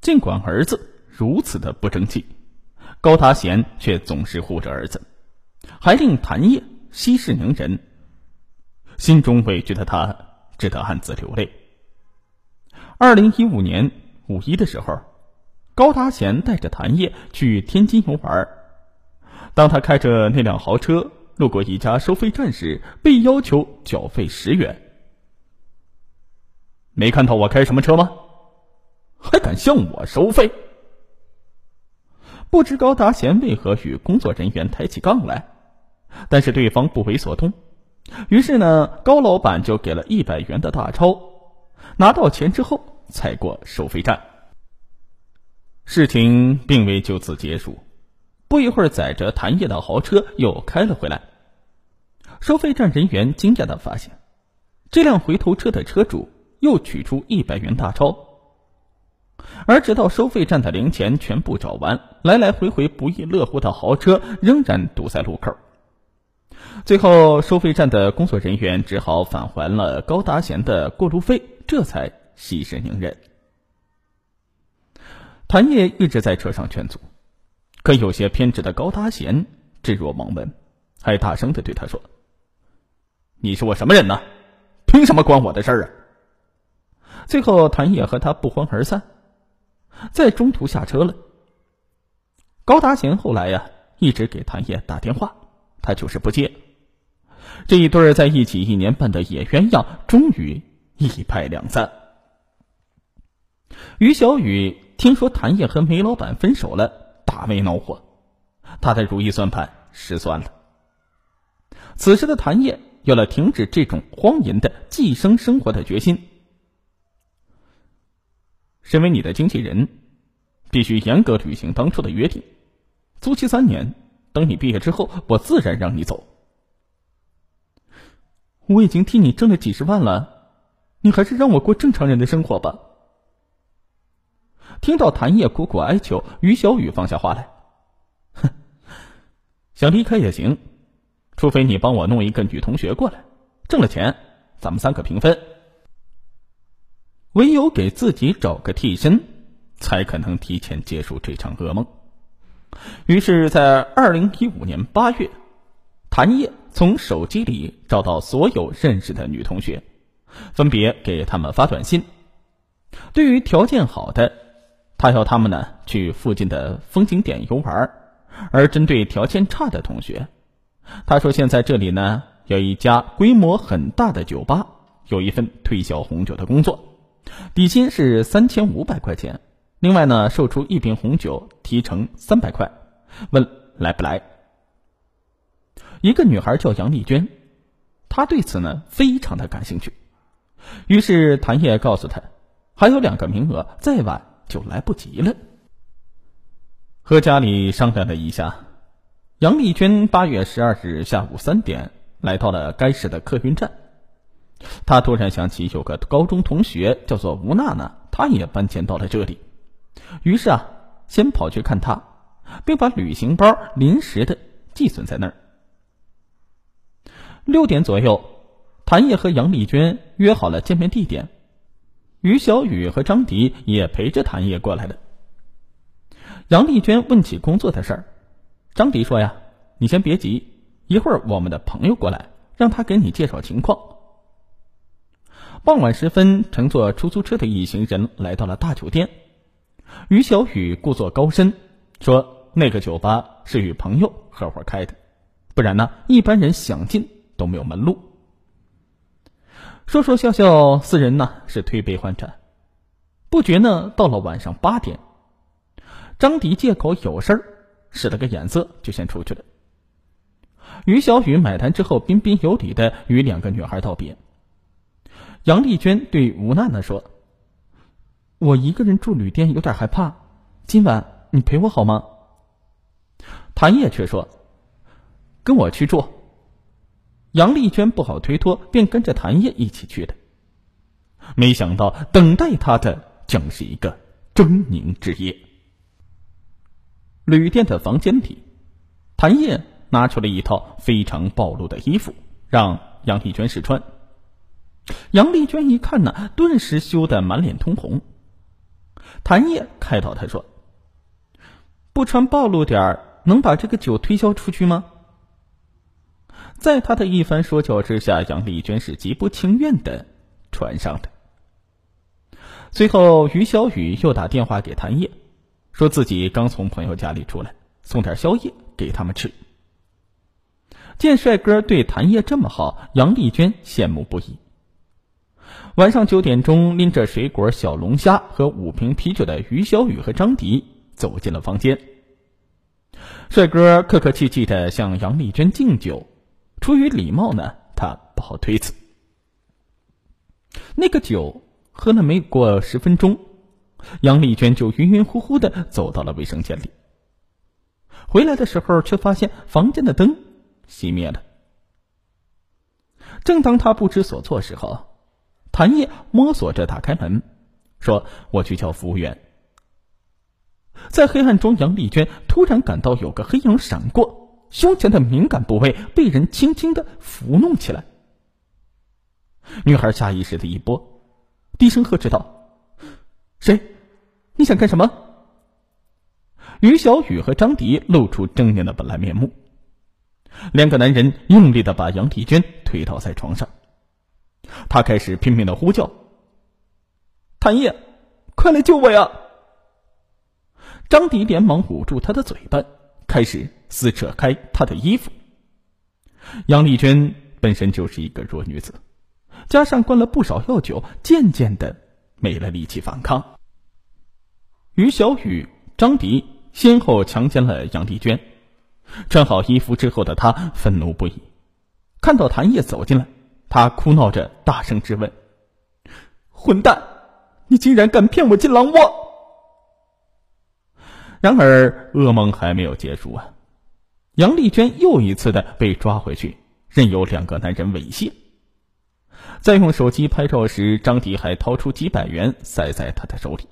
尽管儿子如此的不争气，高达贤却总是护着儿子，还令谭烨息事宁人。心中委屈的他只得暗自流泪。二零一五年五一的时候，高达贤带着谭烨去天津游玩。当他开着那辆豪车路过一家收费站时，被要求缴费十元。没看到我开什么车吗？还敢向我收费？不知高达贤为何与工作人员抬起杠来，但是对方不为所动。于是呢，高老板就给了一百元的大钞，拿到钱之后才过收费站。事情并未就此结束，不一会儿，载着谭业的豪车又开了回来。收费站人员惊讶的发现，这辆回头车的车主又取出一百元大钞，而直到收费站的零钱全部找完，来来回回不亦乐乎的豪车仍然堵在路口。最后，收费站的工作人员只好返还了高达贤的过路费，这才息事宁人。谭烨一直在车上劝阻，可有些偏执的高达贤置若罔闻，还大声的对他说：“你是我什么人呢？凭什么管我的事儿啊？”最后，谭烨和他不欢而散，在中途下车了。高达贤后来呀，一直给谭业打电话。他就是不接。这一对在一起一年半的野鸳鸯，终于一拍两散。于小雨听说谭业和梅老板分手了，大为恼火，他的如意算盘失算了。此时的谭业有了停止这种荒淫的寄生生活的决心。身为你的经纪人，必须严格履行当初的约定，租期三年。等你毕业之后，我自然让你走。我已经替你挣了几十万了，你还是让我过正常人的生活吧。听到谭叶苦苦哀求，于小雨放下话来，哼，想离开也行，除非你帮我弄一个女同学过来，挣了钱，咱们三个平分。唯有给自己找个替身，才可能提前结束这场噩梦。于是，在二零一五年八月，谭烨从手机里找到所有认识的女同学，分别给他们发短信。对于条件好的，他要他们呢去附近的风景点游玩；而针对条件差的同学，他说现在这里呢有一家规模很大的酒吧，有一份推销红酒的工作，底薪是三千五百块钱。另外呢，售出一瓶红酒提成三百块，问来不来？一个女孩叫杨丽娟，她对此呢非常的感兴趣。于是谭烨告诉她，还有两个名额，再晚就来不及了。和家里商量了一下，杨丽娟八月十二日下午三点来到了该市的客运站。他突然想起有个高中同学叫做吴娜娜，她也搬迁到了这里。于是啊，先跑去看她，并把旅行包临时的寄存在那儿。六点左右，谭烨和杨丽娟约好了见面地点，于小雨和张迪也陪着谭烨过来了。杨丽娟问起工作的事儿，张迪说：“呀，你先别急，一会儿我们的朋友过来，让他给你介绍情况。”傍晚时分，乘坐出租车的一行人来到了大酒店。于小雨故作高深，说：“那个酒吧是与朋友合伙开的，不然呢，一般人想进都没有门路。”说说笑笑，四人呢是推杯换盏，不觉呢到了晚上八点，张迪借口有事儿，使了个眼色就先出去了。于小雨买单之后，彬彬有礼的与两个女孩道别。杨丽娟对吴娜娜说。我一个人住旅店有点害怕，今晚你陪我好吗？谭烨却说：“跟我去住。”杨丽娟不好推脱，便跟着谭烨一起去的。没想到等待他的将是一个狰狞之夜。旅店的房间里，谭烨拿出了一套非常暴露的衣服，让杨丽娟试穿。杨丽娟一看呢，顿时羞得满脸通红。谭烨开导他说：“不穿暴露点儿，能把这个酒推销出去吗？”在他的一番说教之下，杨丽娟是极不情愿的穿上的。随后，于小雨又打电话给谭烨，说自己刚从朋友家里出来，送点宵夜给他们吃。见帅哥对谭烨这么好，杨丽娟羡慕不已。晚上九点钟，拎着水果、小龙虾和五瓶啤酒的于小雨和张迪走进了房间。帅哥客客气气的向杨丽娟敬酒，出于礼貌呢，他不好推辞。那个酒喝了没过十分钟，杨丽娟就晕晕乎乎的走到了卫生间里。回来的时候，却发现房间的灯熄灭了。正当他不知所措时候，谭烨摸索着打开门，说：“我去叫服务员。”在黑暗中，杨丽娟突然感到有个黑影闪过，胸前的敏感部位被人轻轻的抚弄起来。女孩下意识的一拨，低声呵斥道：“谁？你想干什么？”于小雨和张迪露出狰狞的本来面目。两个男人用力的把杨丽娟推倒在床上。他开始拼命的呼叫：“谭烨，快来救我呀！”张迪连忙捂住他的嘴巴，开始撕扯开他的衣服。杨丽娟本身就是一个弱女子，加上灌了不少药酒，渐渐的没了力气反抗。于小雨、张迪先后强奸了杨丽娟，穿好衣服之后的她愤怒不已，看到谭烨走进来。他哭闹着，大声质问：“混蛋，你竟然敢骗我进狼窝！”然而，噩梦还没有结束啊！杨丽娟又一次的被抓回去，任由两个男人猥亵。在用手机拍照时，张迪还掏出几百元塞在他的手里。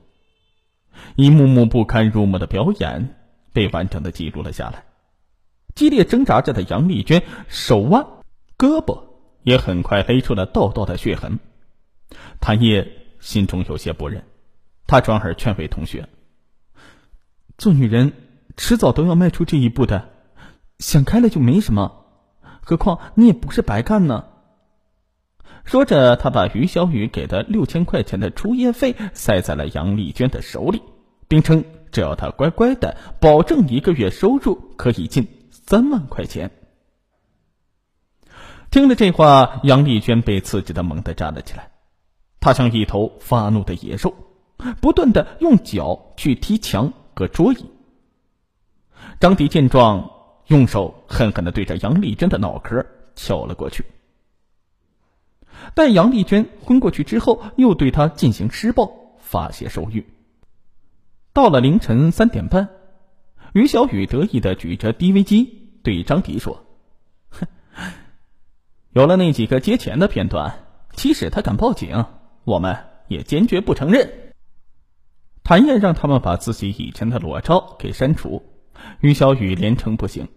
一幕幕不堪入目的表演被完整的记录了下来。激烈挣扎着的杨丽娟，手腕、胳膊。也很快勒出了道道的血痕，谭烨心中有些不忍，他转而劝慰同学：“做女人迟早都要迈出这一步的，想开了就没什么，何况你也不是白干呢。”说着，他把于小雨给的六千块钱的出夜费塞在了杨丽娟的手里，并称只要她乖乖的，保证一个月收入可以近三万块钱。听了这话，杨丽娟被刺激的猛地站了起来，她像一头发怒的野兽，不断的用脚去踢墙和桌椅。张迪见状，用手狠狠的对着杨丽娟的脑壳敲了过去。待杨丽娟昏过去之后，又对她进行施暴，发泄兽欲。到了凌晨三点半，于小雨得意的举着 DV 机对张迪说：“。”有了那几个接钱的片段，即使他敢报警，我们也坚决不承认。谭燕让他们把自己以前的裸照给删除，于小雨连称不行，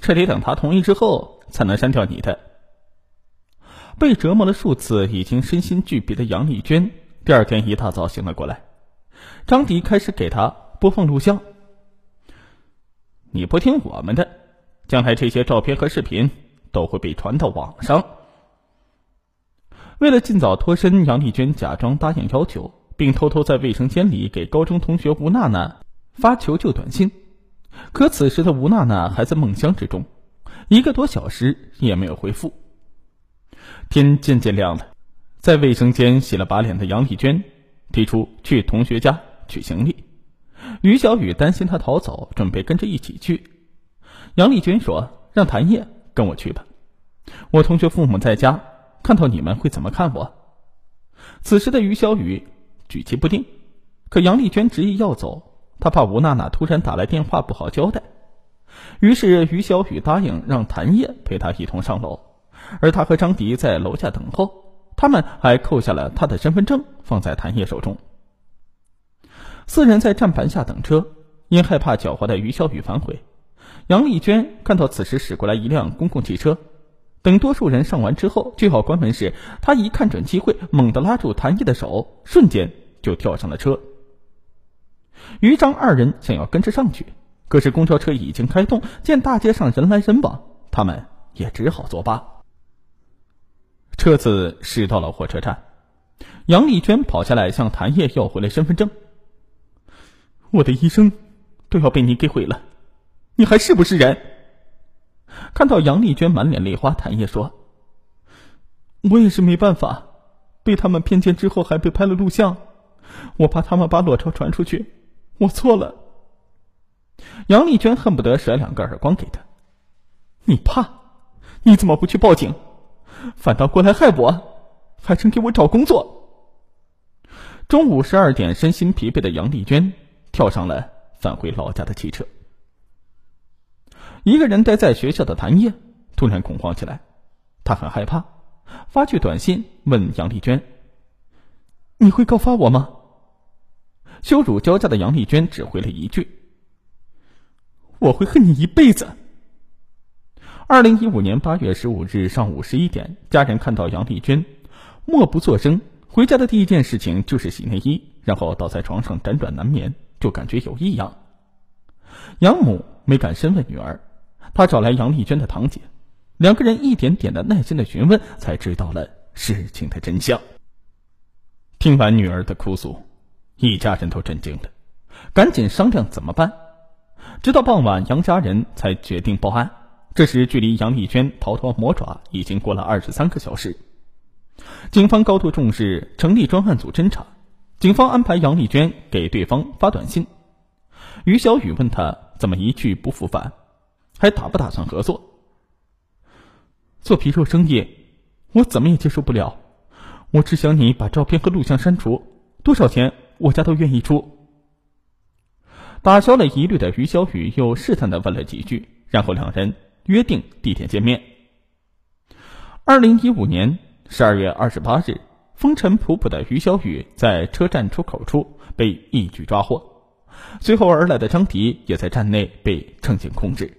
这得等他同意之后才能删掉你的。被折磨了数次、已经身心俱疲的杨丽娟，第二天一大早醒了过来，张迪开始给他播放录像。你不听我们的，将来这些照片和视频。都会被传到网上。为了尽早脱身，杨丽娟假装答应要求，并偷偷在卫生间里给高中同学吴娜娜发求救短信。可此时的吴娜娜还在梦乡之中，一个多小时也没有回复。天渐渐亮了，在卫生间洗了把脸的杨丽娟提出去同学家取行李。于小雨担心她逃走，准备跟着一起去。杨丽娟说：“让谭烨。”跟我去吧，我同学父母在家，看到你们会怎么看我？此时的于小雨举棋不定，可杨丽娟执意要走，她怕吴娜娜突然打来电话不好交代，于是于小雨答应让谭烨陪她一同上楼，而他和张迪在楼下等候，他们还扣下了他的身份证放在谭烨手中。四人在站牌下等车，因害怕狡猾的于小雨反悔。杨丽娟看到此时驶过来一辆公共汽车，等多数人上完之后就要关门时，她一看准机会，猛地拉住谭毅的手，瞬间就跳上了车。于张二人想要跟着上去，可是公交车已经开动，见大街上人来人往，他们也只好作罢。车子驶到了火车站，杨丽娟跑下来向谭烨要回了身份证。我的一生都要被你给毁了，你还是不是人？看到杨丽娟满脸泪花，谭烨说：“我也是没办法，被他们骗钱之后还被拍了录像，我怕他们把裸照传出去，我错了。”杨丽娟恨不得甩两个耳光给他：“你怕？你怎么不去报警？反倒过来害我，还真给我找工作！”中午十二点，身心疲惫的杨丽娟跳上了返回老家的汽车。一个人待在学校的谭烨突然恐慌起来，他很害怕，发去短信问杨丽娟：“你会告发我吗？”羞辱交加的杨丽娟只回了一句：“我会恨你一辈子。”二零一五年八月十五日上午十一点，家人看到杨丽娟默不作声，回家的第一件事情就是洗内衣，然后倒在床上辗转难眠，就感觉有异样。养母没敢深问女儿。他找来杨丽娟的堂姐，两个人一点点的耐心的询问，才知道了事情的真相。听完女儿的哭诉，一家人都震惊了，赶紧商量怎么办。直到傍晚，杨家人才决定报案。这时，距离杨丽娟逃脱魔爪已经过了二十三个小时。警方高度重视，成立专案组侦查。警方安排杨丽娟给对方发短信。于小雨问他怎么一去不复返。还打不打算合作？做皮肉生意，我怎么也接受不了。我只想你把照片和录像删除，多少钱我家都愿意出。打消了疑虑的于小雨又试探的问了几句，然后两人约定地点见面。二零一五年十二月二十八日，风尘仆仆的于小雨在车站出口处被一举抓获，随后而来的张迪也在站内被乘警控制。